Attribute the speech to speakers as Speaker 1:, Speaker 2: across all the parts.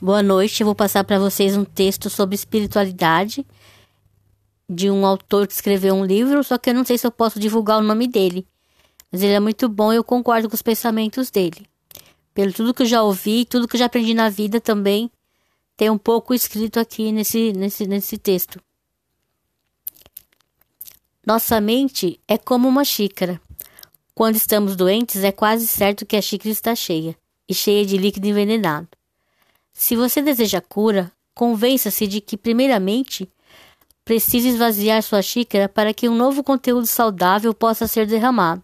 Speaker 1: Boa noite, eu vou passar para vocês um texto sobre espiritualidade de um autor que escreveu um livro, só que eu não sei se eu posso divulgar o nome dele. Mas ele é muito bom e eu concordo com os pensamentos dele. Pelo tudo que eu já ouvi, tudo que eu já aprendi na vida também, tem um pouco escrito aqui nesse, nesse, nesse texto. Nossa mente é como uma xícara. Quando estamos doentes, é quase certo que a xícara está cheia e cheia de líquido envenenado. Se você deseja cura, convença-se de que, primeiramente, precisa esvaziar sua xícara para que um novo conteúdo saudável possa ser derramado.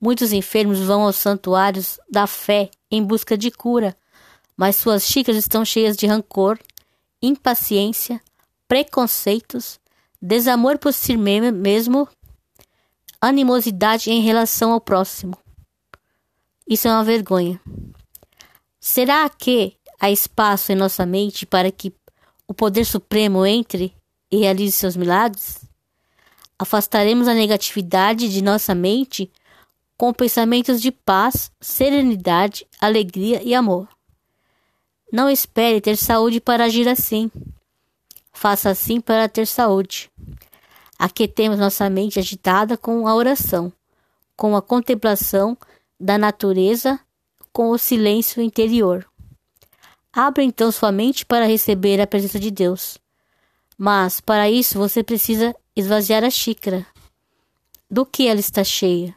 Speaker 1: Muitos enfermos vão aos santuários da fé em busca de cura, mas suas xícaras estão cheias de rancor, impaciência, preconceitos, desamor por si mesmo, animosidade em relação ao próximo. Isso é uma vergonha. Será que há espaço em nossa mente para que o poder supremo entre e realize seus milagres? Afastaremos a negatividade de nossa mente com pensamentos de paz, serenidade, alegria e amor. Não espere ter saúde para agir assim. Faça assim para ter saúde. Aqui temos nossa mente agitada com a oração, com a contemplação da natureza, com o silêncio interior. Abra então sua mente para receber a presença de Deus. Mas, para isso, você precisa esvaziar a xícara. Do que ela está cheia?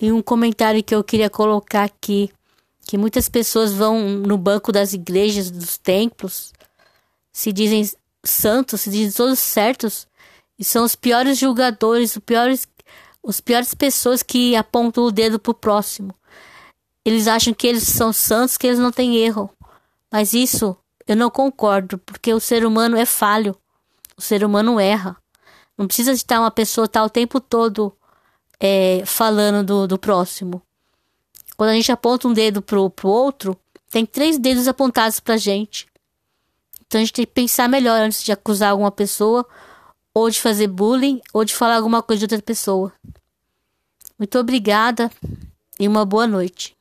Speaker 1: E um comentário que eu queria colocar aqui, que muitas pessoas vão no banco das igrejas, dos templos, se dizem santos, se dizem todos certos, e são os piores julgadores, os piores, os piores pessoas que apontam o dedo pro próximo. Eles acham que eles são santos, que eles não têm erro. Mas isso eu não concordo, porque o ser humano é falho. O ser humano erra. Não precisa estar uma pessoa estar o tempo todo é, falando do, do próximo. Quando a gente aponta um dedo pro, pro outro, tem três dedos apontados pra gente. Então a gente tem que pensar melhor antes de acusar alguma pessoa, ou de fazer bullying, ou de falar alguma coisa de outra pessoa. Muito obrigada e uma boa noite.